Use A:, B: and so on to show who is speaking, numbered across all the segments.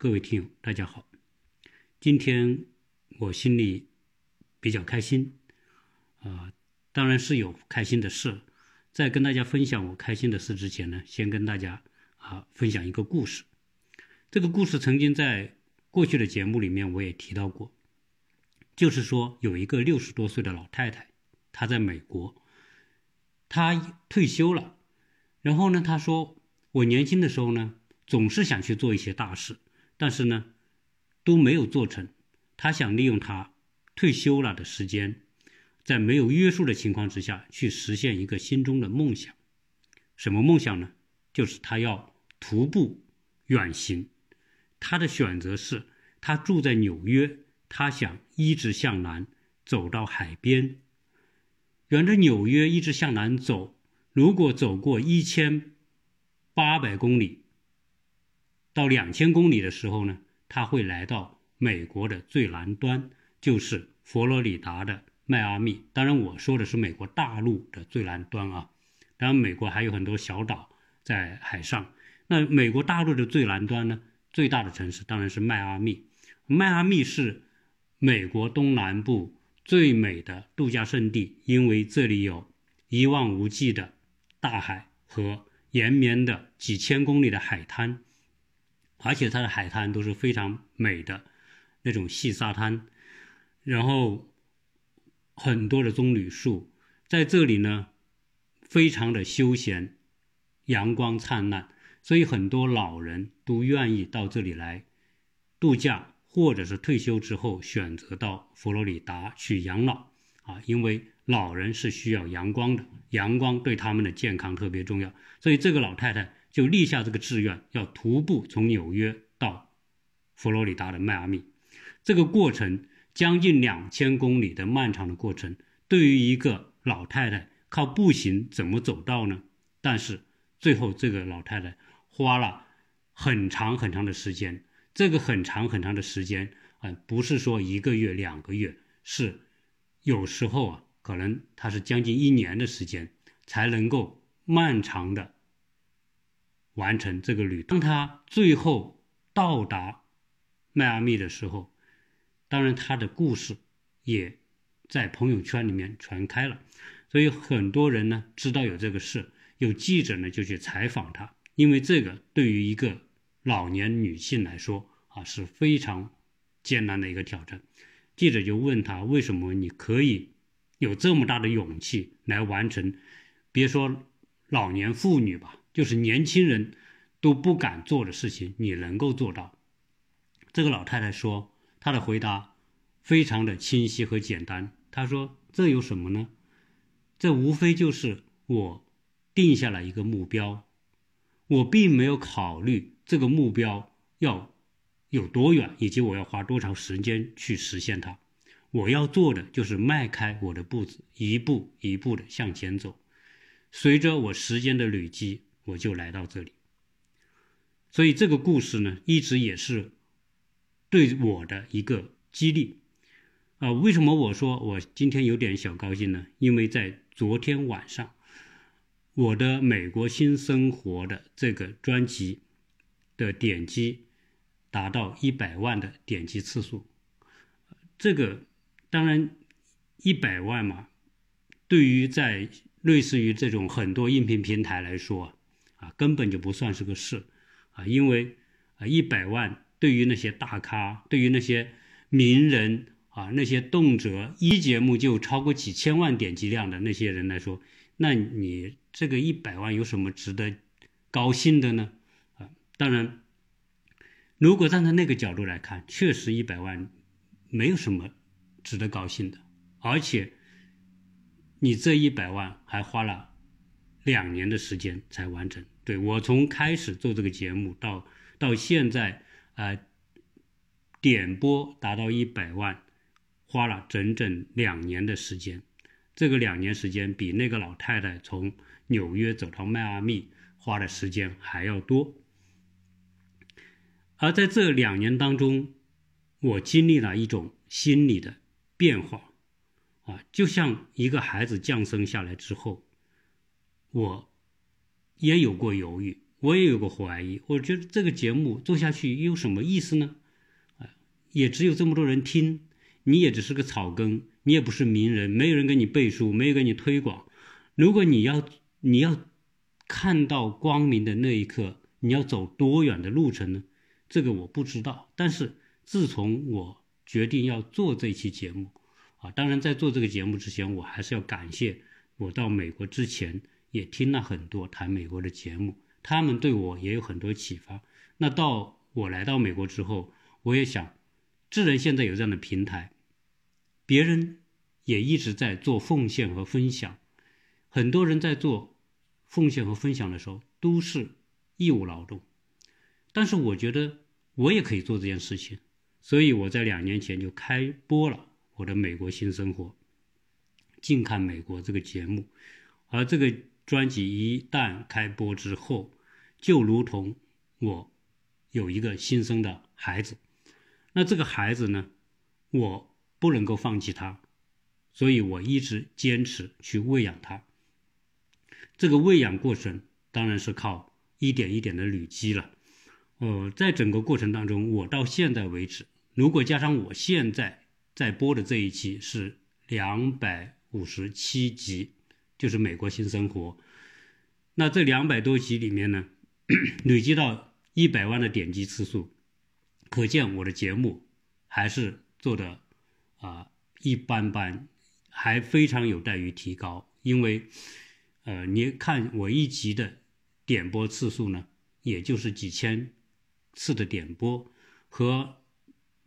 A: 各位听友，大家好。今天我心里比较开心，啊，当然是有开心的事。在跟大家分享我开心的事之前呢，先跟大家啊分享一个故事。这个故事曾经在过去的节目里面我也提到过，就是说有一个六十多岁的老太太，她在美国，她退休了，然后呢，她说我年轻的时候呢。总是想去做一些大事，但是呢，都没有做成。他想利用他退休了的时间，在没有约束的情况之下去实现一个心中的梦想。什么梦想呢？就是他要徒步远行。他的选择是，他住在纽约，他想一直向南走到海边，沿着纽约一直向南走。如果走过一千八百公里。到两千公里的时候呢，它会来到美国的最南端，就是佛罗里达的迈阿密。当然，我说的是美国大陆的最南端啊。当然，美国还有很多小岛在海上。那美国大陆的最南端呢，最大的城市当然是迈阿密。迈阿密是美国东南部最美的度假胜地，因为这里有一望无际的大海和延绵的几千公里的海滩。而且它的海滩都是非常美的那种细沙滩，然后很多的棕榈树在这里呢，非常的休闲，阳光灿烂，所以很多老人都愿意到这里来度假，或者是退休之后选择到佛罗里达去养老啊，因为老人是需要阳光的，阳光对他们的健康特别重要，所以这个老太太。就立下这个志愿，要徒步从纽约到佛罗里达的迈阿密。这个过程将近两千公里的漫长的过程，对于一个老太太靠步行怎么走到呢？但是最后这个老太太花了很长很长的时间。这个很长很长的时间啊，不是说一个月两个月，是有时候啊，可能她是将近一年的时间才能够漫长的。完成这个旅，当他最后到达迈阿密的时候，当然他的故事也在朋友圈里面传开了，所以很多人呢知道有这个事，有记者呢就去采访他，因为这个对于一个老年女性来说啊是非常艰难的一个挑战。记者就问他为什么你可以有这么大的勇气来完成，别说老年妇女吧。就是年轻人都不敢做的事情，你能够做到。这个老太太说，她的回答非常的清晰和简单。她说：“这有什么呢？这无非就是我定下了一个目标，我并没有考虑这个目标要有多远，以及我要花多长时间去实现它。我要做的就是迈开我的步子，一步一步的向前走。随着我时间的累积。”我就来到这里，所以这个故事呢，一直也是对我的一个激励啊。为什么我说我今天有点小高兴呢？因为在昨天晚上，我的《美国新生活》的这个专辑的点击达到一百万的点击次数。这个当然一百万嘛，对于在类似于这种很多音频平台来说。啊根本就不算是个事，啊，因为啊，一百万对于那些大咖，对于那些名人啊，那些动辄一节目就超过几千万点击量的那些人来说，那你这个一百万有什么值得高兴的呢？啊，当然，如果站在那个角度来看，确实一百万没有什么值得高兴的，而且你这一百万还花了。两年的时间才完成。对我从开始做这个节目到到现在，呃，点播达到一百万，花了整整两年的时间。这个两年时间比那个老太太从纽约走到迈阿密花的时间还要多。而在这两年当中，我经历了一种心理的变化，啊，就像一个孩子降生下来之后。我也有过犹豫，我也有过怀疑，我觉得这个节目做下去有什么意思呢？啊，也只有这么多人听，你也只是个草根，你也不是名人，没有人给你背书，没有给你推广。如果你要你要看到光明的那一刻，你要走多远的路程呢？这个我不知道。但是自从我决定要做这期节目，啊，当然在做这个节目之前，我还是要感谢我到美国之前也听了很多谈美国的节目，他们对我也有很多启发。那到我来到美国之后，我也想，智人现在有这样的平台，别人也一直在做奉献和分享，很多人在做奉献和分享的时候都是义务劳动，但是我觉得我也可以做这件事情，所以我在两年前就开播了。我的美国新生活，近看美国这个节目，而这个专辑一旦开播之后，就如同我有一个新生的孩子，那这个孩子呢，我不能够放弃他，所以我一直坚持去喂养他。这个喂养过程当然是靠一点一点的累积了。呃，在整个过程当中，我到现在为止，如果加上我现在。在播的这一期是两百五十七集，就是《美国新生活》。那这两百多集里面呢，累积到一百万的点击次数，可见我的节目还是做的啊一般般，还非常有待于提高。因为，呃，你看我一集的点播次数呢，也就是几千次的点播，和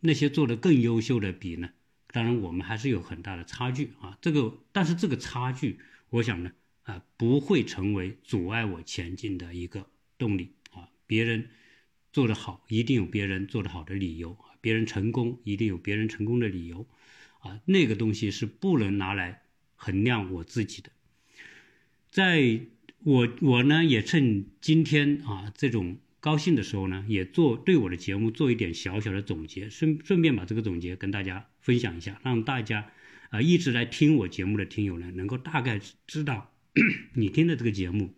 A: 那些做的更优秀的比呢。当然，我们还是有很大的差距啊。这个，但是这个差距，我想呢，啊，不会成为阻碍我前进的一个动力啊。别人做得好，一定有别人做得好的理由。别人成功，一定有别人成功的理由啊。那个东西是不能拿来衡量我自己的。在我我呢，也趁今天啊这种。高兴的时候呢，也做对我的节目做一点小小的总结，顺顺便把这个总结跟大家分享一下，让大家啊一直来听我节目的听友呢，能够大概知道 你听的这个节目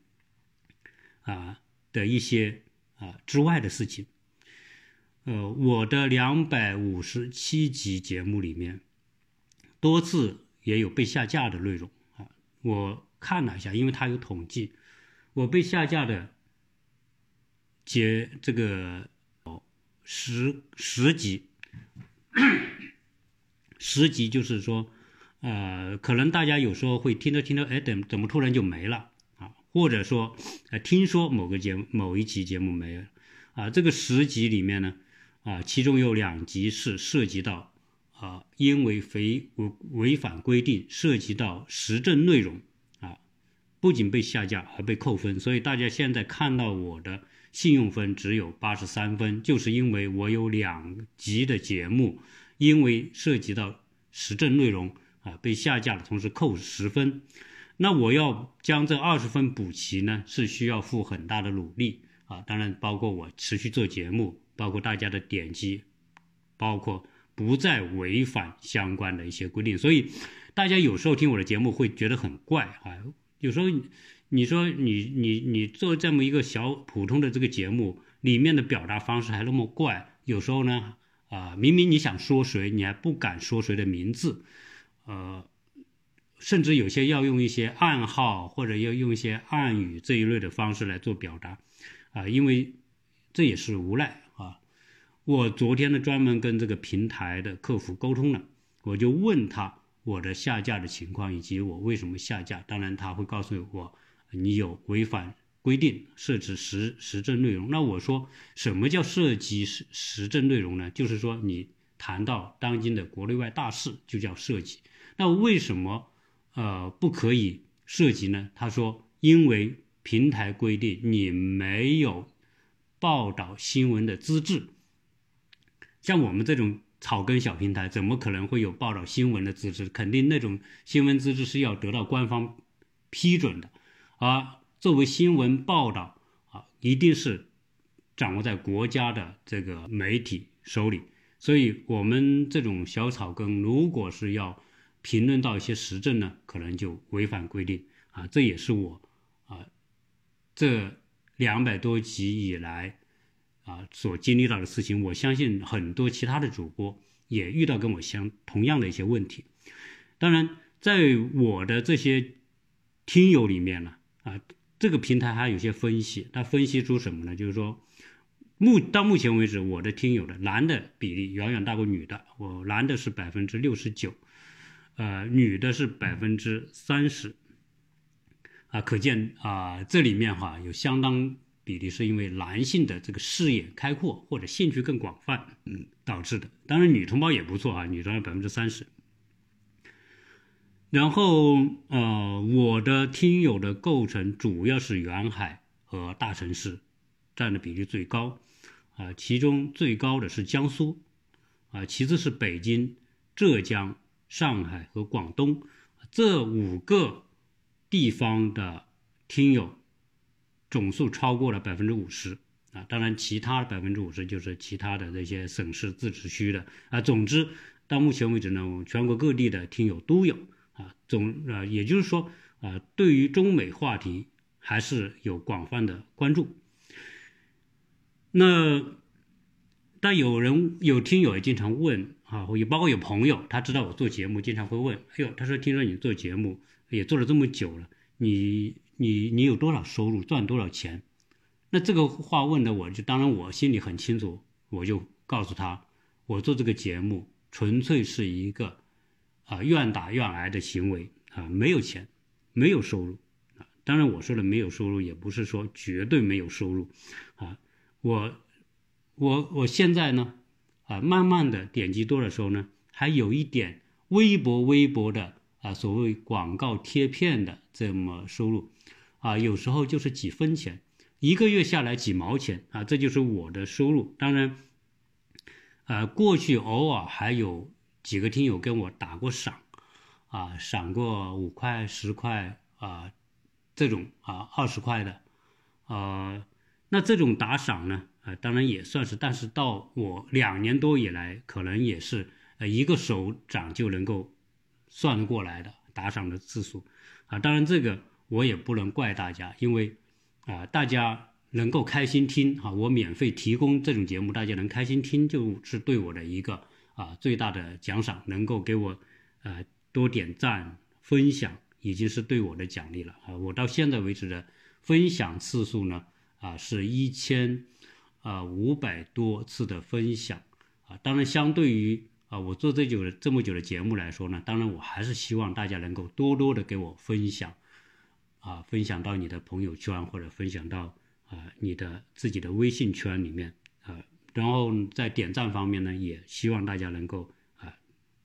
A: 啊的一些啊之外的事情。呃，我的两百五十七集节目里面，多次也有被下架的内容啊，我看了一下，因为它有统计，我被下架的。节这个十十集，十集就是说，呃，可能大家有时候会听着听着，哎，怎怎么突然就没了啊？或者说，呃，听说某个节目某一期节目没了啊？这个十集里面呢，啊，其中有两集是涉及到啊，因为违违违反规定，涉及到时政内容啊，不仅被下架，还被扣分。所以大家现在看到我的。信用分只有八十三分，就是因为我有两集的节目，因为涉及到时政内容啊被下架了，同时扣十分。那我要将这二十分补齐呢，是需要付很大的努力啊。当然，包括我持续做节目，包括大家的点击，包括不再违反相关的一些规定。所以，大家有时候听我的节目会觉得很怪啊，有时候。你说你你你做这么一个小普通的这个节目，里面的表达方式还那么怪，有时候呢，啊，明明你想说谁，你还不敢说谁的名字，呃，甚至有些要用一些暗号或者要用一些暗语这一类的方式来做表达，啊，因为这也是无奈啊。我昨天呢专门跟这个平台的客服沟通了，我就问他我的下架的情况以及我为什么下架，当然他会告诉我。你有违反规定，设置时时政内容。那我说，什么叫涉及时时政内容呢？就是说，你谈到当今的国内外大事，就叫涉及。那为什么呃不可以涉及呢？他说，因为平台规定你没有报道新闻的资质。像我们这种草根小平台，怎么可能会有报道新闻的资质？肯定那种新闻资质是要得到官方批准的。而作为新闻报道啊，一定是掌握在国家的这个媒体手里。所以，我们这种小草根，如果是要评论到一些时政呢，可能就违反规定啊。这也是我啊这两百多集以来啊所经历到的事情，我相信很多其他的主播也遇到跟我相同样的一些问题。当然，在我的这些听友里面呢，啊，这个平台还有些分析，它分析出什么呢？就是说。目到目前为止，我的听友的男的比例远远大过女的。我男的是百分之六十九，呃，女的是百分之三十。啊，可见啊，这里面哈有相当比例是因为男性的这个视野开阔或者兴趣更广泛，嗯，导致的。当然，女同胞也不错啊，女同胞百分之三十。然后呃，我的听友的构成主要是沿海和大城市，占的比例最高。啊，其中最高的是江苏，啊，其次是北京、浙江、上海和广东这五个地方的听友总数超过了百分之五十啊。当然，其他的百分之五十就是其他的这些省市自治区的啊。总之，到目前为止呢，我们全国各地的听友都有啊。总啊，也就是说啊，对于中美话题还是有广泛的关注。那，但有人有听友也经常问啊，也包括有朋友，他知道我做节目，经常会问，哎呦，他说听说你做节目也做了这么久了，你你你有多少收入，赚多少钱？那这个话问的我就当然我心里很清楚，我就告诉他，我做这个节目纯粹是一个啊愿打愿挨的行为啊，没有钱，没有收入啊。当然我说的没有收入，也不是说绝对没有收入啊。我，我我现在呢，啊，慢慢的点击多的时候呢，还有一点微薄微薄的啊，所谓广告贴片的这么收入，啊，有时候就是几分钱，一个月下来几毛钱啊，这就是我的收入。当然，啊，过去偶尔还有几个听友跟我打过赏，啊，赏过五块、十块啊，这种啊，二十块的，啊。那这种打赏呢？啊，当然也算是，但是到我两年多以来，可能也是呃一个手掌就能够算过来的打赏的次数，啊，当然这个我也不能怪大家，因为啊大家能够开心听啊，我免费提供这种节目，大家能开心听就是对我的一个啊最大的奖赏，能够给我呃多点赞分享，已经是对我的奖励了啊，我到现在为止的分享次数呢。啊，是一千，啊五百多次的分享，啊，当然相对于啊我做这久这么久的节目来说呢，当然我还是希望大家能够多多的给我分享，啊，分享到你的朋友圈或者分享到啊你的自己的微信圈里面，啊，然后在点赞方面呢，也希望大家能够啊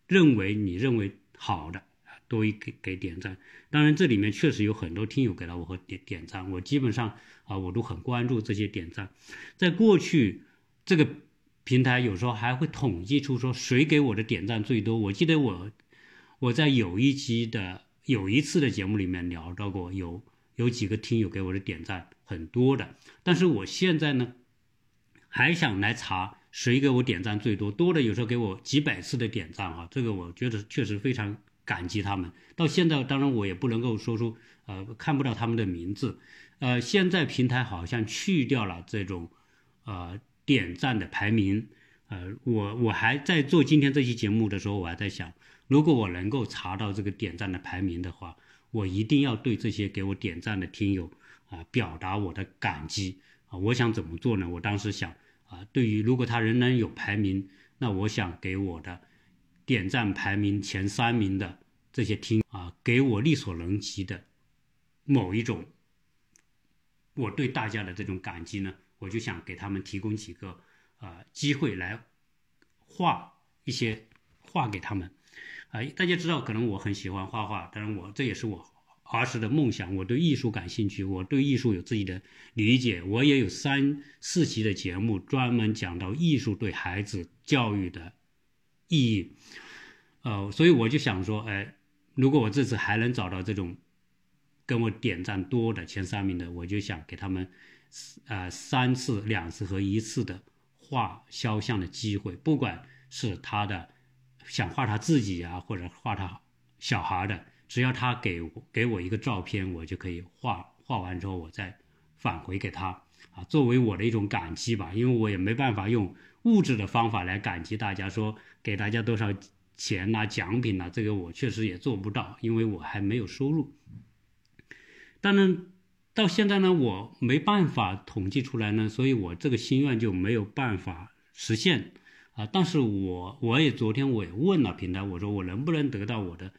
A: 认为你认为好的。多一给给点赞，当然这里面确实有很多听友给了我和点点赞，我基本上啊我都很关注这些点赞。在过去这个平台有时候还会统计出说谁给我的点赞最多。我记得我我在有一期的有一次的节目里面聊到过，有有几个听友给我的点赞很多的，但是我现在呢还想来查谁给我点赞最多，多的有时候给我几百次的点赞啊，这个我觉得确实非常。感激他们，到现在当然我也不能够说出，呃，看不到他们的名字，呃，现在平台好像去掉了这种，呃，点赞的排名，呃，我我还在做今天这期节目的时候，我还在想，如果我能够查到这个点赞的排名的话，我一定要对这些给我点赞的听友啊表达我的感激啊，我想怎么做呢？我当时想啊，对于如果他仍然有排名，那我想给我的。点赞排名前三名的这些听啊，给我力所能及的某一种，我对大家的这种感激呢，我就想给他们提供几个啊机会来画一些画给他们啊。大家知道，可能我很喜欢画画，当然我这也是我儿时的梦想。我对艺术感兴趣，我对艺术有自己的理解。我也有三四期的节目专门讲到艺术对孩子教育的。意义，呃，所以我就想说，哎，如果我这次还能找到这种跟我点赞多的前三名的，我就想给他们，呃，三次、两次和一次的画肖像的机会，不管是他的想画他自己啊，或者画他小孩的，只要他给给我一个照片，我就可以画画完之后，我再返回给他啊，作为我的一种感激吧，因为我也没办法用物质的方法来感激大家，说给大家多少钱呐、奖品呐，这个我确实也做不到，因为我还没有收入。当然，到现在呢，我没办法统计出来呢，所以我这个心愿就没有办法实现啊。但是我我也昨天我也问了平台，我说我能不能得到我的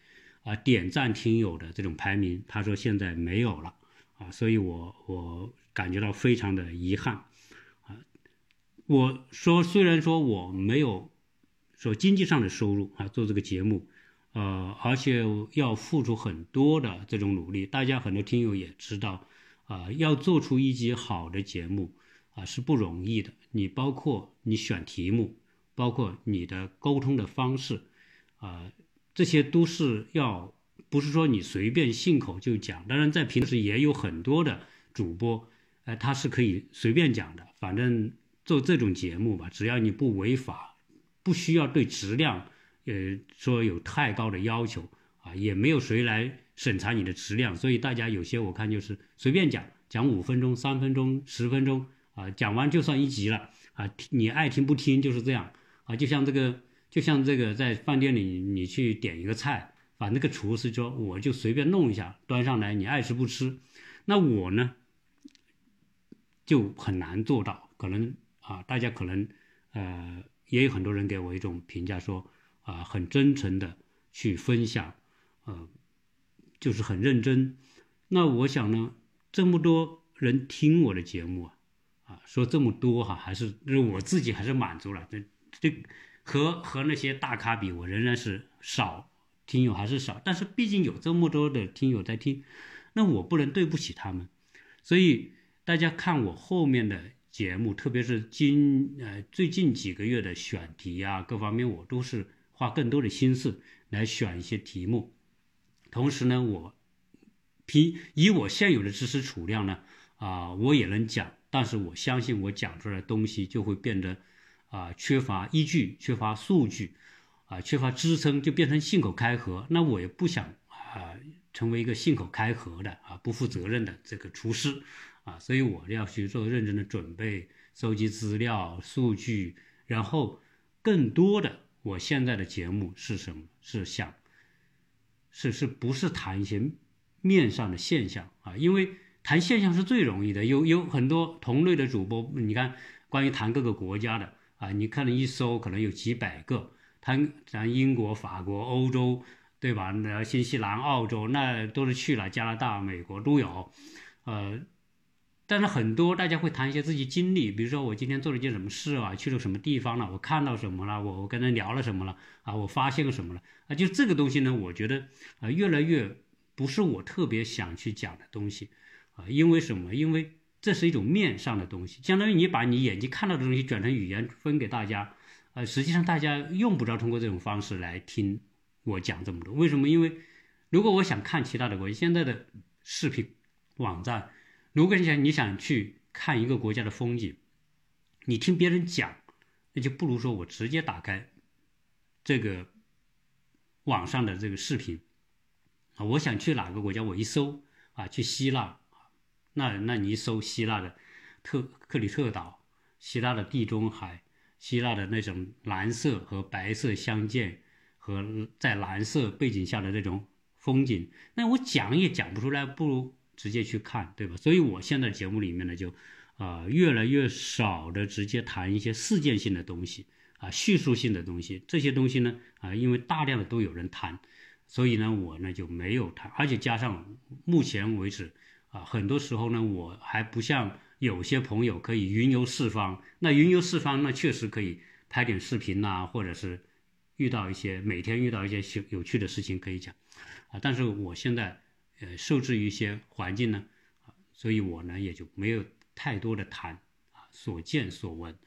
A: 啊点赞听友的这种排名？他说现在没有了。啊，所以我我感觉到非常的遗憾，啊，我说虽然说我没有说经济上的收入啊，做这个节目，呃，而且要付出很多的这种努力，大家很多听友也知道，啊，要做出一集好的节目啊是不容易的，你包括你选题目，包括你的沟通的方式，啊，这些都是要。不是说你随便信口就讲，当然在平时也有很多的主播，呃，他是可以随便讲的。反正做这种节目吧，只要你不违法，不需要对质量，呃，说有太高的要求啊，也没有谁来审查你的质量。所以大家有些我看就是随便讲，讲五分钟、三分钟、十分钟啊，讲完就算一集了啊，你爱听不听就是这样啊。就像这个，就像这个在饭店里你去点一个菜。把那个厨师说，我就随便弄一下，端上来，你爱吃不吃？那我呢，就很难做到。可能啊，大家可能呃，也有很多人给我一种评价说，啊，很真诚的去分享，呃，就是很认真。那我想呢，这么多人听我的节目啊，啊，说这么多哈，还是就是我自己还是满足了。这这和和那些大咖比，我仍然是少。听友还是少，但是毕竟有这么多的听友在听，那我不能对不起他们，所以大家看我后面的节目，特别是今呃最近几个月的选题啊，各方面我都是花更多的心思来选一些题目，同时呢，我凭以我现有的知识储量呢，啊，我也能讲，但是我相信我讲出来的东西就会变得啊缺乏依据，缺乏数据。啊，缺乏支撑就变成信口开河，那我也不想啊成为一个信口开河的啊不负责任的这个厨师啊，所以我要去做认真的准备，收集资料、数据，然后更多的，我现在的节目是什么？是想，是是不是谈一些面上的现象啊？因为谈现象是最容易的，有有很多同类的主播，你看关于谈各个国家的啊，你可能一搜可能有几百个。谈咱英国、法国、欧洲，对吧？那新西兰、澳洲，那都是去了。加拿大、美国都有，呃，但是很多大家会谈一些自己经历，比如说我今天做了一件什么事啊，去了什么地方了，我看到什么了，我我跟他聊了什么了啊，我发现了什么了啊，就这个东西呢，我觉得啊，越来越不是我特别想去讲的东西啊，因为什么？因为这是一种面上的东西，相当于你把你眼睛看到的东西转成语言分给大家。呃，实际上大家用不着通过这种方式来听我讲这么多。为什么？因为如果我想看其他的国家现在的视频网站，如果你想你想去看一个国家的风景，你听别人讲，那就不如说我直接打开这个网上的这个视频啊。我想去哪个国家，我一搜啊，去希腊那那你一搜希腊的特克里特岛，希腊的地中海。希腊的那种蓝色和白色相间，和在蓝色背景下的这种风景，那我讲也讲不出来，不如直接去看，对吧？所以我现在节目里面呢，就啊越来越少的直接谈一些事件性的东西啊，叙述性的东西，这些东西呢啊，因为大量的都有人谈，所以呢我呢就没有谈，而且加上目前为止啊，很多时候呢我还不像。有些朋友可以云游四方，那云游四方，那确实可以拍点视频呐，或者是遇到一些每天遇到一些有趣的事情可以讲，啊，但是我现在呃受制于一些环境呢，啊，所以我呢也就没有太多的谈啊所见所闻，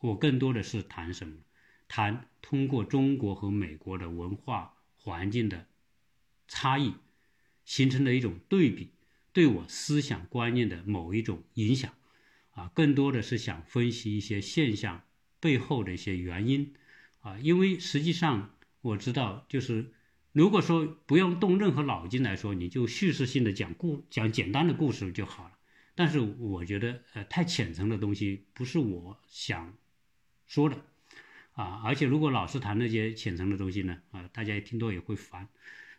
A: 我更多的是谈什么？谈通过中国和美国的文化环境的差异形成的一种对比。对我思想观念的某一种影响，啊，更多的是想分析一些现象背后的一些原因，啊，因为实际上我知道，就是如果说不用动任何脑筋来说，你就叙事性的讲故讲简单的故事就好了。但是我觉得呃太浅层的东西不是我想说的啊，而且如果老是谈那些浅层的东西呢，啊，大家也听多也会烦，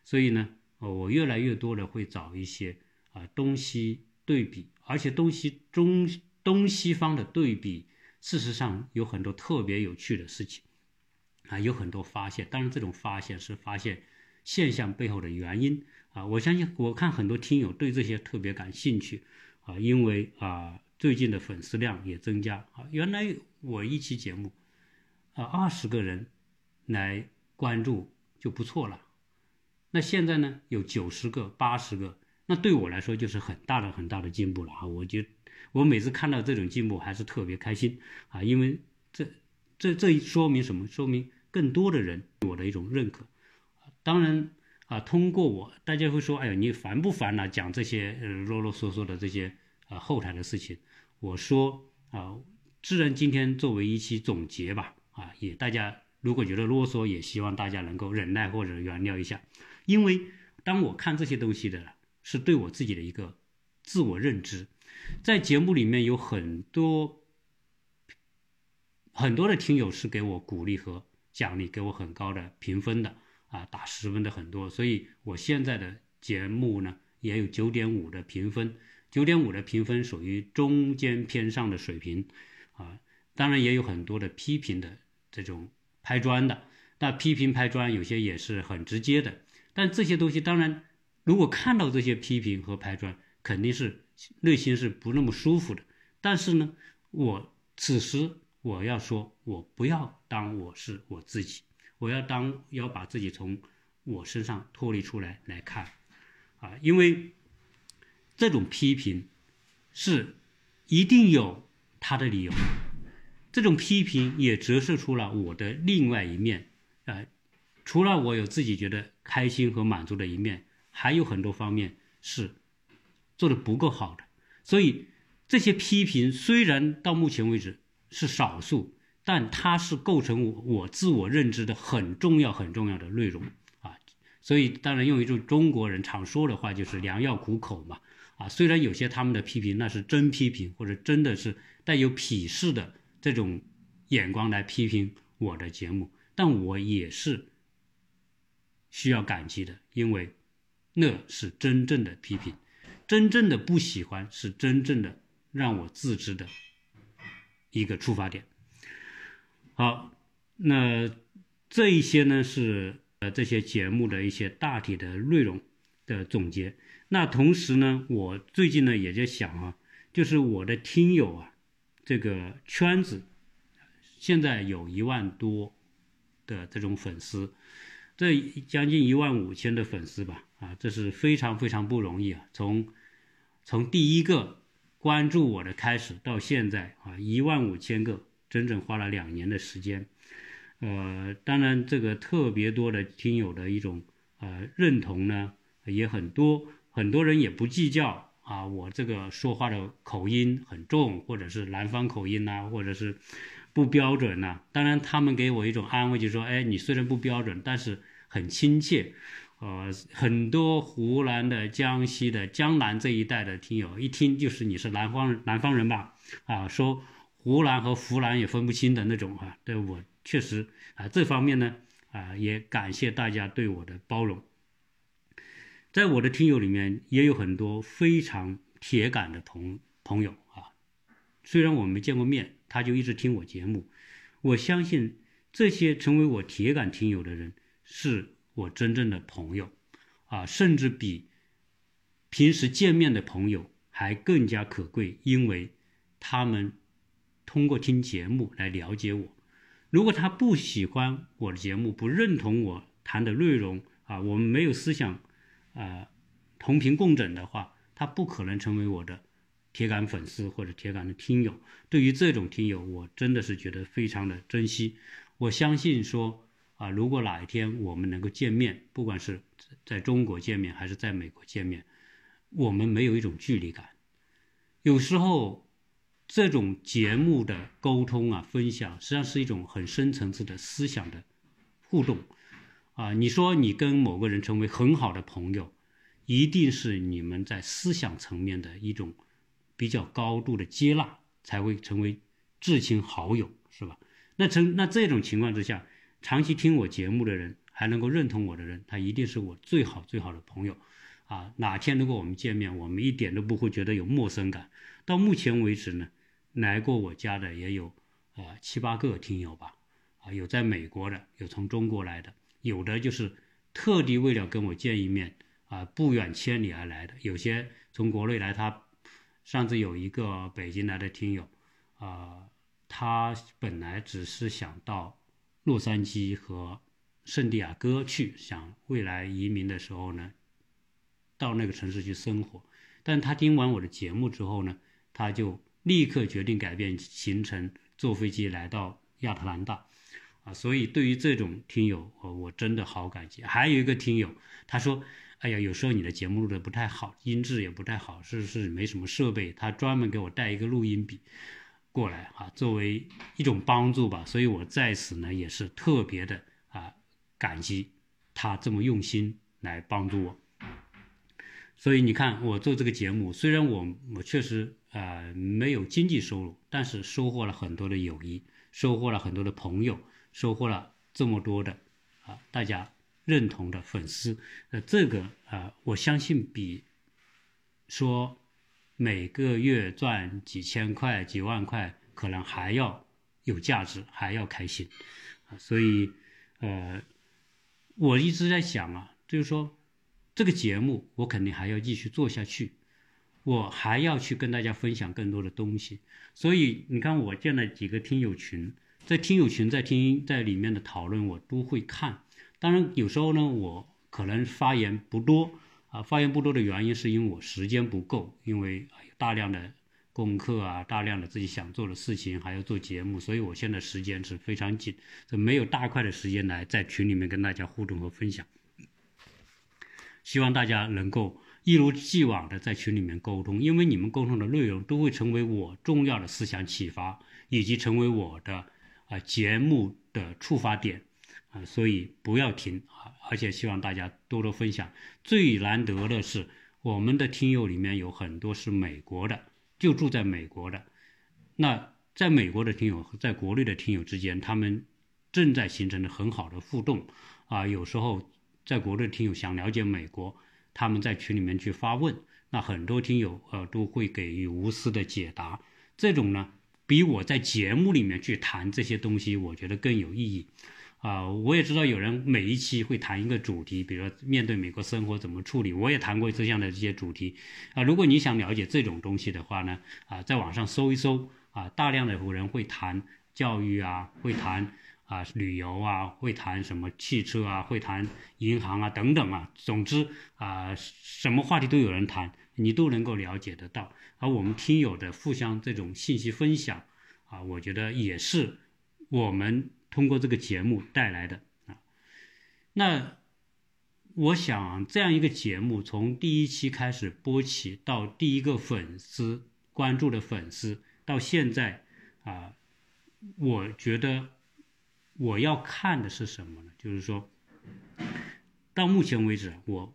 A: 所以呢，我越来越多的会找一些啊东西对比，而且东西中东西方的对比，事实上有很多特别有趣的事情。啊，有很多发现，当然这种发现是发现现象背后的原因啊。我相信，我看很多听友对这些特别感兴趣啊，因为啊，最近的粉丝量也增加啊。原来我一期节目啊，二十个人来关注就不错了，那现在呢有九十个、八十个，那对我来说就是很大的、很大的进步了啊。我就我每次看到这种进步还是特别开心啊，因为这这这说明什么？说明更多的人对我的一种认可，当然啊，通过我，大家会说，哎呀，你烦不烦呐？讲这些呃啰啰嗦嗦的这些啊后台的事情。我说啊，自然今天作为一期总结吧，啊，也大家如果觉得啰嗦，也希望大家能够忍耐或者原谅一下，因为当我看这些东西的，是对我自己的一个自我认知，在节目里面有很多很多的听友是给我鼓励和。奖励给我很高的评分的啊，打十分的很多，所以我现在的节目呢也有九点五的评分，九点五的评分属于中间偏上的水平啊。当然也有很多的批评的这种拍砖的，那批评拍砖有些也是很直接的，但这些东西当然如果看到这些批评和拍砖，肯定是内心是不那么舒服的。但是呢，我此时。我要说，我不要当我是我自己，我要当要把自己从我身上脱离出来来看，啊，因为这种批评是一定有他的理由，这种批评也折射出了我的另外一面，啊，除了我有自己觉得开心和满足的一面，还有很多方面是做的不够好的，所以这些批评虽然到目前为止。是少数，但它是构成我我自我认知的很重要很重要的内容啊，所以当然用一句中国人常说的话就是良药苦口嘛啊，虽然有些他们的批评那是真批评或者真的是带有鄙视的这种眼光来批评我的节目，但我也是需要感激的，因为那是真正的批评，真正的不喜欢是真正的让我自知的。一个出发点。好，那这一些呢是呃这些节目的一些大体的内容的总结。那同时呢，我最近呢也在想啊，就是我的听友啊，这个圈子现在有一万多的这种粉丝，这将近一万五千的粉丝吧，啊，这是非常非常不容易啊。从从第一个。关注我的开始到现在啊，一万五千个，整整花了两年的时间。呃，当然这个特别多的听友的一种呃认同呢也很多，很多人也不计较啊，我这个说话的口音很重，或者是南方口音呐，或者是不标准呐。当然他们给我一种安慰，就说，哎，你虽然不标准，但是很亲切。呃，很多湖南的、江西的、江南这一带的听友一听就是你是南方南方人吧？啊，说湖南和湖南也分不清的那种啊，对我确实啊，这方面呢啊，也感谢大家对我的包容。在我的听友里面也有很多非常铁杆的同朋友啊，虽然我没见过面，他就一直听我节目。我相信这些成为我铁杆听友的人是。我真正的朋友，啊，甚至比平时见面的朋友还更加可贵，因为他们通过听节目来了解我。如果他不喜欢我的节目，不认同我谈的内容，啊，我们没有思想啊同频共振的话，他不可能成为我的铁杆粉丝或者铁杆的听友。对于这种听友，我真的是觉得非常的珍惜。我相信说。啊，如果哪一天我们能够见面，不管是在中国见面还是在美国见面，我们没有一种距离感。有时候，这种节目的沟通啊、分享，实际上是一种很深层次的思想的互动。啊，你说你跟某个人成为很好的朋友，一定是你们在思想层面的一种比较高度的接纳，才会成为至亲好友，是吧？那成那这种情况之下，长期听我节目的人，还能够认同我的人，他一定是我最好最好的朋友，啊，哪天如果我们见面，我们一点都不会觉得有陌生感。到目前为止呢，来过我家的也有啊七八个听友吧，啊，有在美国的，有从中国来的，有的就是特地为了跟我见一面啊，不远千里而来的，有些从国内来，他上次有一个北京来的听友，啊。他本来只是想到洛杉矶和圣地亚哥去，想未来移民的时候呢，到那个城市去生活。但他听完我的节目之后呢，他就立刻决定改变行程，坐飞机来到亚特兰大。啊，所以对于这种听友，我我真的好感激。还有一个听友，他说：“哎呀，有时候你的节目录的不太好，音质也不太好，是是没什么设备。”他专门给我带一个录音笔。过来啊，作为一种帮助吧，所以我在此呢也是特别的啊感激他这么用心来帮助我。所以你看，我做这个节目，虽然我我确实啊没有经济收入，但是收获了很多的友谊，收获了很多的朋友，收获了这么多的啊大家认同的粉丝。呃，这个啊，我相信比说。每个月赚几千块、几万块，可能还要有价值，还要开心，啊，所以，呃，我一直在想啊，就是说，这个节目我肯定还要继续做下去，我还要去跟大家分享更多的东西。所以你看，我建了几个听友群，在听友群在听在里面的讨论，我都会看。当然，有时候呢，我可能发言不多。啊，发言不多的原因是因为我时间不够，因为大量的功课啊，大量的自己想做的事情，还要做节目，所以我现在时间是非常紧，这没有大块的时间来在群里面跟大家互动和分享。希望大家能够一如既往的在群里面沟通，因为你们沟通的内容都会成为我重要的思想启发，以及成为我的啊节目的触发点。啊，所以不要停啊！而且希望大家多多分享。最难得的是，我们的听友里面有很多是美国的，就住在美国的。那在美国的听友和在国内的听友之间，他们正在形成的很好的互动啊。有时候在国内听友想了解美国，他们在群里面去发问，那很多听友呃都会给予无私的解答。这种呢，比我在节目里面去谈这些东西，我觉得更有意义。啊，我也知道有人每一期会谈一个主题，比如说面对美国生活怎么处理，我也谈过这样的这些主题。啊，如果你想了解这种东西的话呢，啊，在网上搜一搜，啊，大量的有人会谈教育啊，会谈啊旅游啊，会谈什么汽车啊，会谈银行啊等等啊，总之啊，什么话题都有人谈，你都能够了解得到。而我们听友的互相这种信息分享，啊，我觉得也是我们。通过这个节目带来的啊，那我想这样一个节目从第一期开始播起，到第一个粉丝关注的粉丝，到现在啊，我觉得我要看的是什么呢？就是说，到目前为止，我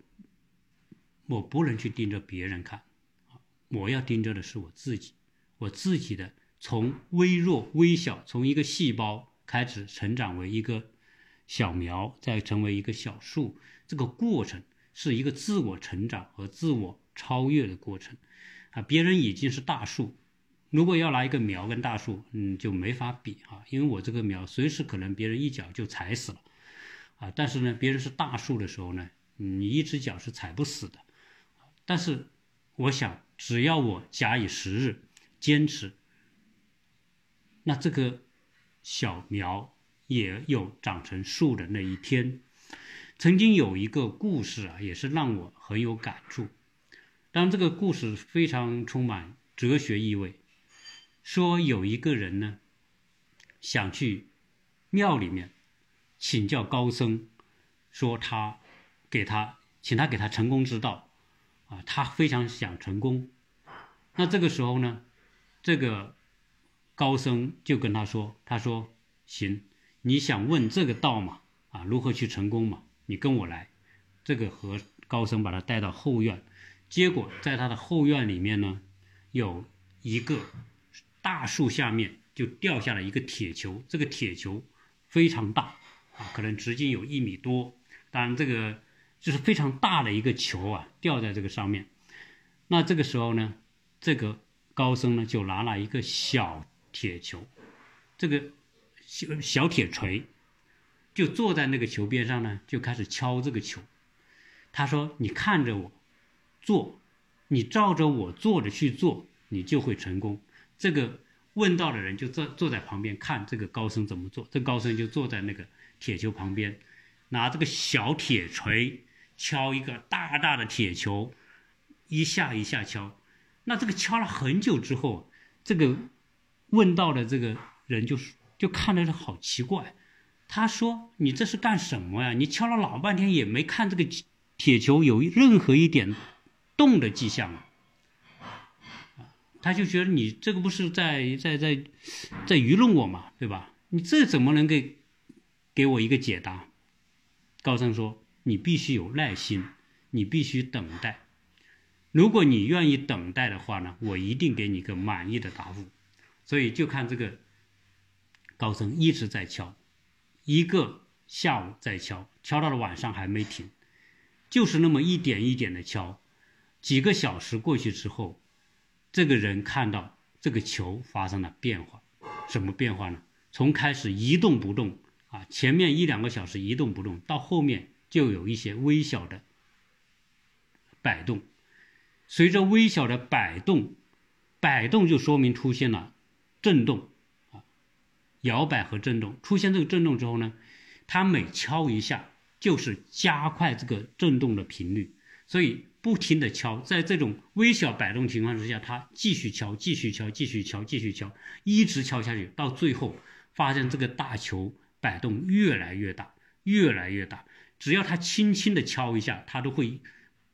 A: 我不能去盯着别人看，我要盯着的是我自己，我自己的从微弱微小，从一个细胞。开始成长为一个小苗，再成为一个小树，这个过程是一个自我成长和自我超越的过程，啊，别人已经是大树，如果要拿一个苗跟大树，嗯，就没法比啊，因为我这个苗随时可能别人一脚就踩死了，啊，但是呢，别人是大树的时候呢，你一只脚是踩不死的，但是我想，只要我假以时日，坚持，那这个。小苗也有长成树的那一天。曾经有一个故事啊，也是让我很有感触。当这个故事非常充满哲学意味。说有一个人呢，想去庙里面请教高僧，说他给他请他给他成功之道啊，他非常想成功。那这个时候呢，这个。高僧就跟他说：“他说行，你想问这个道嘛？啊，如何去成功嘛？你跟我来。这个和高僧把他带到后院，结果在他的后院里面呢，有一个大树下面就掉下了一个铁球，这个铁球非常大啊，可能直径有一米多。当然，这个就是非常大的一个球啊，掉在这个上面。那这个时候呢，这个高僧呢就拿了一个小铁球，这个小小铁锤，就坐在那个球边上呢，就开始敲这个球。他说：“你看着我做，你照着我做的去做，你就会成功。”这个问道的人就坐坐在旁边看这个高僧怎么做。这高僧就坐在那个铁球旁边，拿这个小铁锤敲一个大大的铁球，一下一下敲。那这个敲了很久之后，这个问道的这个人就就看着好奇怪。他说：“你这是干什么呀？你敲了老半天也没看这个。”铁球有任何一点动的迹象啊，他就觉得你这个不是在在在在愚弄我嘛，对吧？你这怎么能给给我一个解答？高僧说：“你必须有耐心，你必须等待。如果你愿意等待的话呢，我一定给你个满意的答复。”所以就看这个高僧一直在敲，一个下午在敲，敲到了晚上还没停。就是那么一点一点的敲，几个小时过去之后，这个人看到这个球发生了变化，什么变化呢？从开始一动不动啊，前面一两个小时一动不动，到后面就有一些微小的摆动，随着微小的摆动，摆动就说明出现了震动啊，摇摆和震动出现这个震动之后呢，他每敲一下。就是加快这个振动的频率，所以不停的敲，在这种微小摆动情况之下，他继续敲，继续敲，继续敲，继续敲，一直敲下去，到最后发现这个大球摆动越来越大，越来越大。只要他轻轻的敲一下，它都会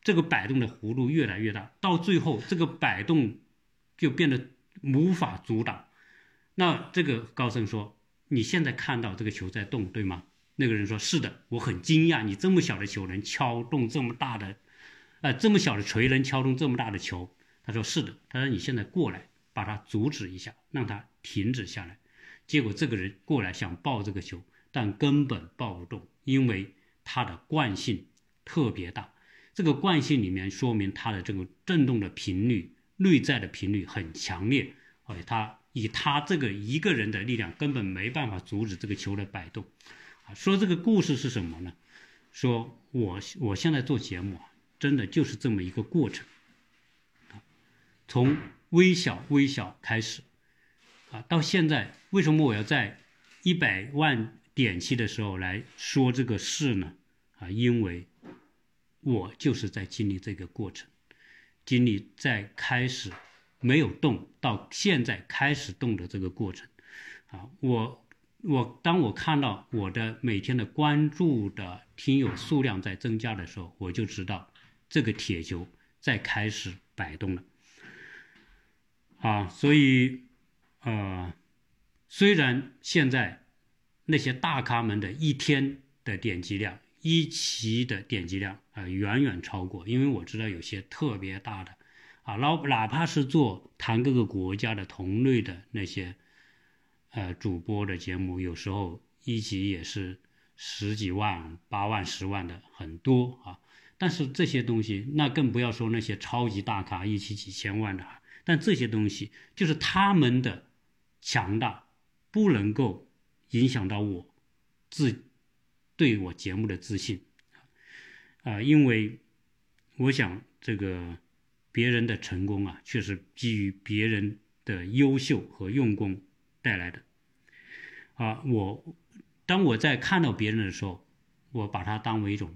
A: 这个摆动的弧度越来越大，到最后这个摆动就变得无法阻挡。那这个高僧说：“你现在看到这个球在动，对吗？”那个人说：“是的，我很惊讶，你这么小的球能敲动这么大的，呃，这么小的锤能敲动这么大的球。”他说：“是的。”他说：“你现在过来，把它阻止一下，让它停止下来。”结果这个人过来想抱这个球，但根本抱不动，因为它的惯性特别大。这个惯性里面说明它的这个振动的频率、内在的频率很强烈，而且他以他这个一个人的力量根本没办法阻止这个球的摆动。啊说这个故事是什么呢？说我我现在做节目啊，真的就是这么一个过程，啊从微小微小开始，啊，到现在为什么我要在一百万点击的时候来说这个事呢？啊，因为我就是在经历这个过程，经历在开始没有动到现在开始动的这个过程，啊，我。我当我看到我的每天的关注的听友数量在增加的时候，我就知道这个铁球在开始摆动了。啊，所以，呃，虽然现在那些大咖们的一天的点击量、一期的点击量啊，远远超过，因为我知道有些特别大的，啊，老哪怕是做谈各个国家的同类的那些。呃，主播的节目有时候一集也是十几万、八万、十万的很多啊。但是这些东西，那更不要说那些超级大咖一期几千万的。但这些东西就是他们的强大，不能够影响到我自对我节目的自信啊。因为我想这个别人的成功啊，确实基于别人的优秀和用功。带来的，啊，我当我在看到别人的时候，我把它当为一种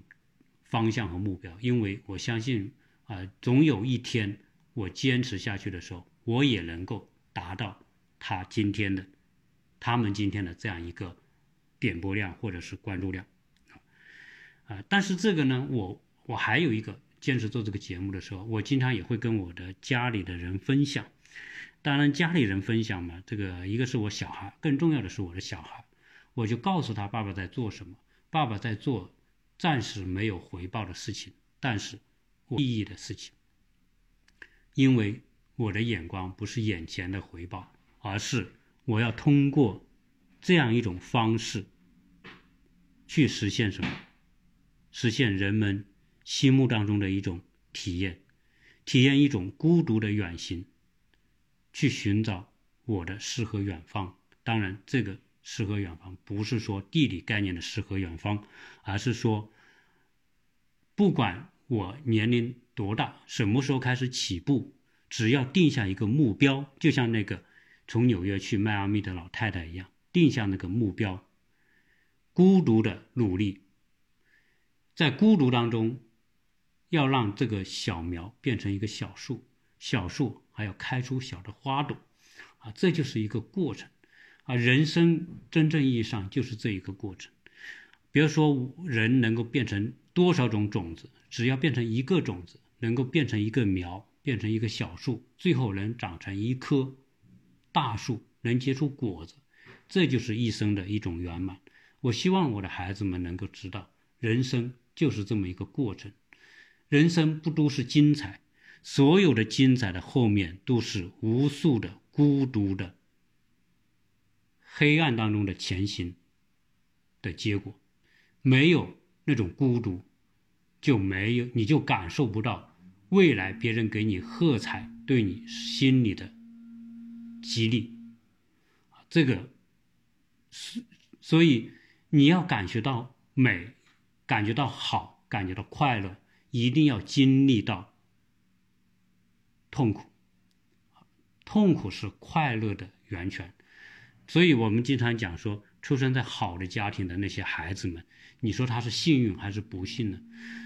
A: 方向和目标，因为我相信啊，总有一天我坚持下去的时候，我也能够达到他今天的，他们今天的这样一个点播量或者是关注量，啊，但是这个呢，我我还有一个坚持做这个节目的时候，我经常也会跟我的家里的人分享。当然，家里人分享嘛，这个一个是我小孩，更重要的是我的小孩，我就告诉他爸爸在做什么，爸爸在做暂时没有回报的事情，但是有意义的事情，因为我的眼光不是眼前的回报，而是我要通过这样一种方式去实现什么？实现人们心目当中的一种体验，体验一种孤独的远行，去寻找我的诗和远方。当然，这个诗和远方不是说地理概念的诗和远方，而是说，不管我年龄多大，什么时候开始起步。只要定下一个目标，就像那个从纽约去迈阿密的老太太一样，定下那个目标，孤独的努力，在孤独当中，要让这个小苗变成一个小树，小树还要开出小的花朵，啊，这就是一个过程，啊，人生真正意义上就是这一个过程。比如说，人能够变成多少种种子，只要变成一个种子，能够变成一个苗。变成一个小树，最后能长成一棵大树，能结出果子，这就是一生的一种圆满。我希望我的孩子们能够知道，人生就是这么一个过程。人生不都是精彩？所有的精彩的后面都是无数的孤独的黑暗当中的前行的结果。没有那种孤独，就没有你就感受不到。未来别人给你喝彩，对你心里的激励，这个是所以你要感觉到美，感觉到好，感觉到快乐，一定要经历到痛苦，痛苦是快乐的源泉。所以我们经常讲说，出生在好的家庭的那些孩子们，你说他是幸运还是不幸呢？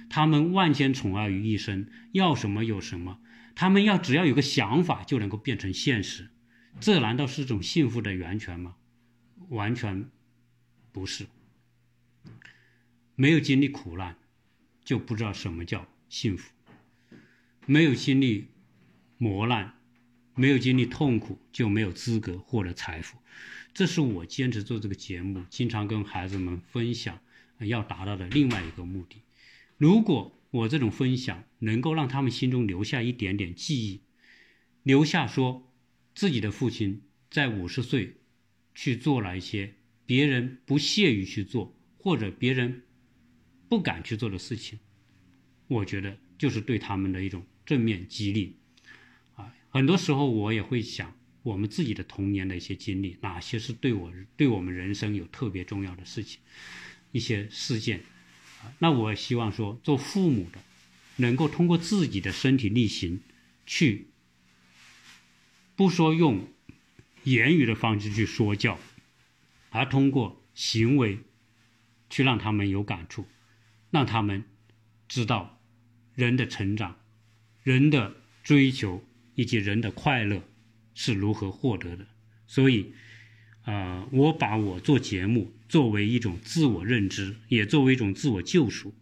A: 他们万千宠爱于一身，要什么有什么。他们要只要有个想法就能够变成现实，这难道是种幸福的源泉吗？完全不是。没有经历苦难，就不知道什么叫幸福；没有经历磨难，没有经历痛苦，就没有资格获得财富。这是我坚持做这个节目，经常跟孩子们分享，要达到的另外一个目的。如果我这种分享能够让他们心中留下一点点记忆，留下说自己的父亲在五十岁去做了一些别人不屑于去做或者别人不敢去做的事情，我觉得就是对他们的一种正面激励。很多时候我也会想我们自己的童年的一些经历，哪些是对我对我们人生有特别重要的事情，一些事件。那我希望说，做父母的能够通过自己的身体力行，去不说用言语的方式去说教，而通过行为去让他们有感触，让他们知道人的成长、人的追求以及人的快乐是如何获得的。所以。啊，我把我做节目作为一种自我认知，也作为一种自我救赎，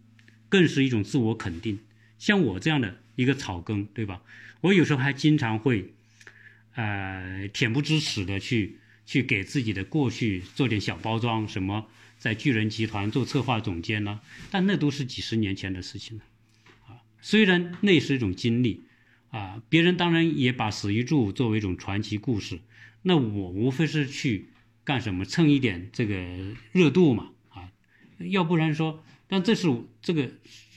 A: 更是一种自我肯定。像我这样的一个草根，对吧？我有时候还经常会，呃，恬不知耻的去去给自己的过去做点小包装，什么在巨人集团做策划总监呢？但那都是几十年前的事情了。啊，虽然那是一种经历，啊，别人当然也把史玉柱作为一种传奇故事，那我无非是去。干什么蹭一点这个热度嘛？啊，要不然说，但这是这个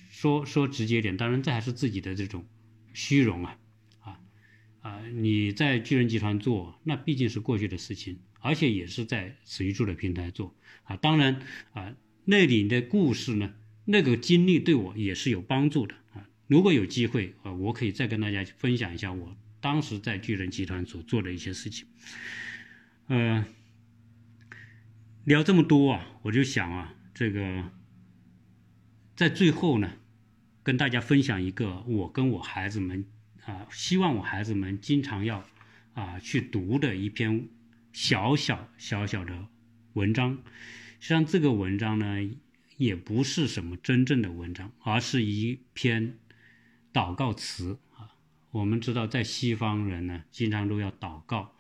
A: 说说直接点，当然这还是自己的这种虚荣啊，啊啊！你在巨人集团做，那毕竟是过去的事情，而且也是在史玉柱的平台做啊。当然啊，那里的故事呢，那个经历对我也是有帮助的。如果有机会啊，我可以再跟大家分享一下我当时在巨人集团所做的一些事情，嗯。聊这么多啊，我就想啊，这个在最后呢，跟大家分享一个我跟我孩子们啊，希望我孩子们经常要啊去读的一篇小小小小的文章。实际上，这个文章呢，也不是什么真正的文章，而是一篇祷告词啊。我们知道，在西方人呢，经常都要祷告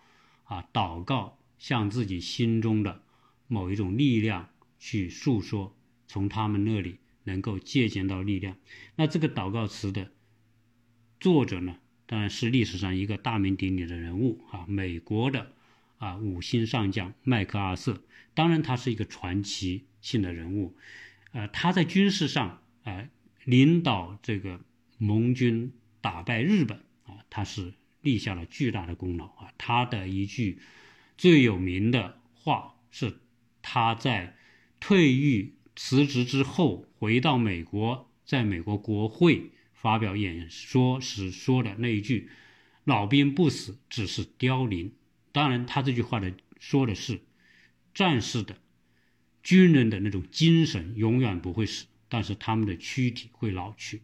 A: 啊，祷告向自己心中的。某一种力量去诉说，从他们那里能够借鉴到力量。那这个祷告词的作者呢，当然是历史上一个大名鼎鼎的人物啊，美国的啊五星上将麦克阿瑟。当然，他是一个传奇性的人物，呃，他在军事上啊领导这个盟军打败日本啊，他是立下了巨大的功劳啊。他的一句最有名的话是他在退役辞职之后回到美国，在美国国会。发表演说时说的那一句“老兵不死，只是凋零”。当然，他这句话的说的是战士的、军人的那种精神永远不会死，但是他们的躯体会老去。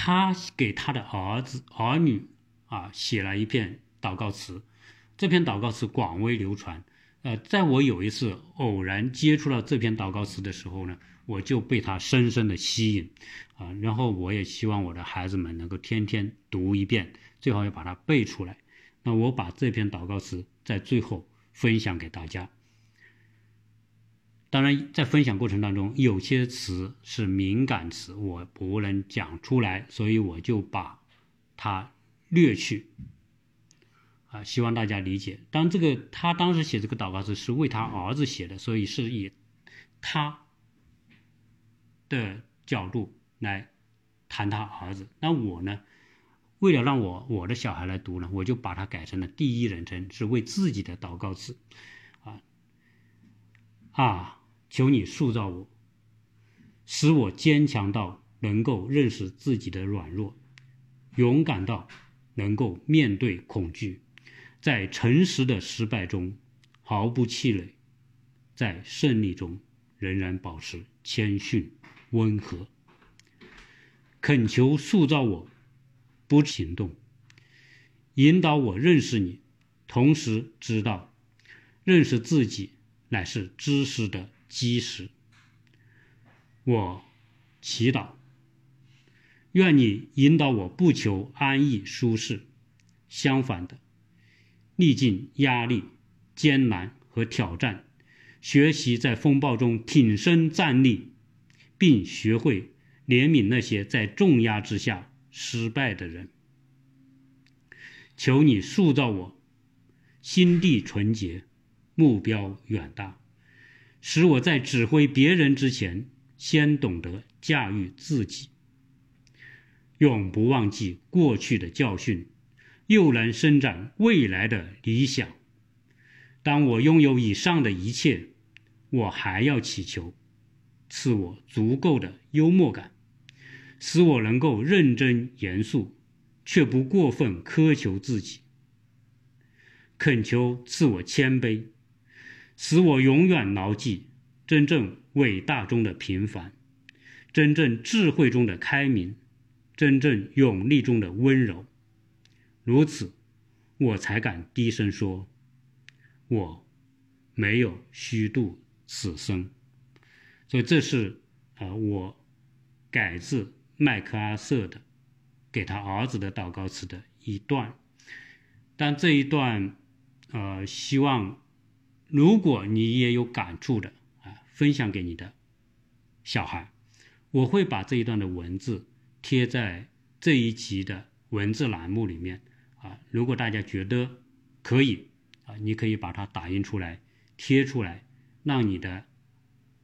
A: 他给他的儿子、儿女啊写了一篇祷告词，这篇祷告词广为流传。呃，在我有一次偶然接触到这篇祷告词的时候呢。我就被他深深的吸引，啊，然后我也希望我的孩子们能够天天读一遍，最好要把它背出来。那我把这篇祷告词在最后分享给大家。当然，在分享过程当中，有些词是敏感词，我不能讲出来，所以我就把它略去。啊，希望大家理解。当这个他当时写这个祷告词是为他儿子写的，所以是以他。的角度来谈他儿子，那我呢？为了让我我的小孩来读呢，我就把它改成了第一人称，是为自己的祷告词，啊啊！求你塑造我，使我坚强到能够认识自己的软弱，勇敢到能够面对恐惧，在诚实的失败中毫不气馁，在胜利中仍然保持谦逊。温和，恳求塑造我，不行动，引导我认识你，同时知道，认识自己乃是知识的基石。我祈祷，愿你引导我不求安逸舒适，相反的，历尽压力、艰难和挑战，学习在风暴中挺身站立。并学会怜悯那些在重压之下失败的人。求你塑造我，心地纯洁，目标远大，使我在指挥别人之前，先懂得驾驭自己。永不忘记过去的教训，又能伸展未来的理想。当我拥有以上的一切，我还要祈求。赐我足够的幽默感，使我能够认真严肃，却不过分苛求自己。恳求赐我谦卑，使我永远牢记真正伟大中的平凡，真正智慧中的开明，真正勇力中的温柔。如此，我才敢低声说：“我没有虚度此生。”所以这是啊，我改自麦克阿瑟的给他儿子的祷告词的一段。但这一段，呃，希望如果你也有感触的啊，分享给你的小孩。我会把这一段的文字贴在这一集的文字栏目里面啊。如果大家觉得可以啊，你可以把它打印出来贴出来，让你的。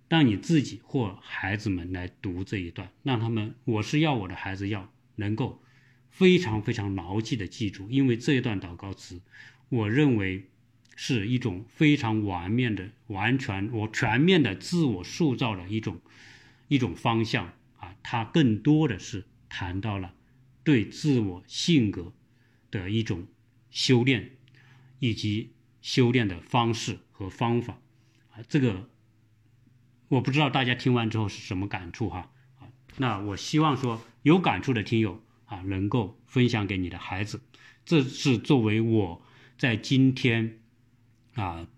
A: 让你自己或孩子们来读这一段，让他们，我是要我的孩子要能够非常非常牢记的记住，因为这一段祷告词，我认为是一种非常完面的、完全我全面的自我塑造的一种一种方向啊，它更多的是谈到了对自我性格的一种修炼，以及修炼的方式和方法啊，这个。我不知道大家听完之后是什么感触哈啊？那我希望说有感触的听友啊，能够分享给你的孩子，这是作为我在今天啊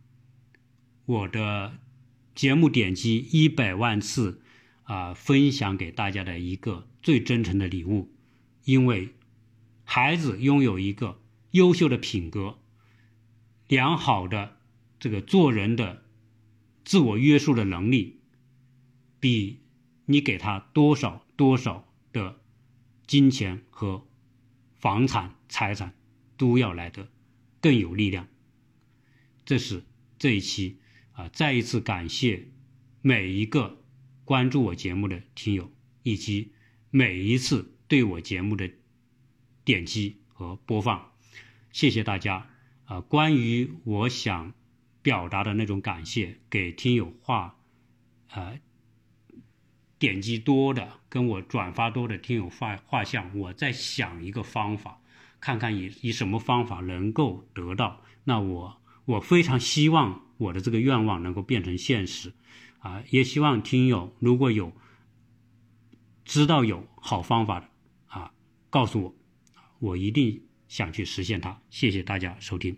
A: 我的节目点击一百万次啊分享给大家的一个最真诚的礼物，因为孩子拥有一个优秀的品格，良好的这个做人的自我约束的能力。比你给他多少多少的金钱和房产、财产都要来的更有力量。这是这一期啊，再一次感谢每一个关注我节目的听友，以及每一次对我节目的点击和播放，谢谢大家啊！关于我想表达的那种感谢，给听友画呃点击多的，跟我转发多的听友画画像，我在想一个方法，看看以以什么方法能够得到。那我我非常希望我的这个愿望能够变成现实，啊，也希望听友如果有知道有好方法的啊，告诉我，我一定想去实现它。谢谢大家收听。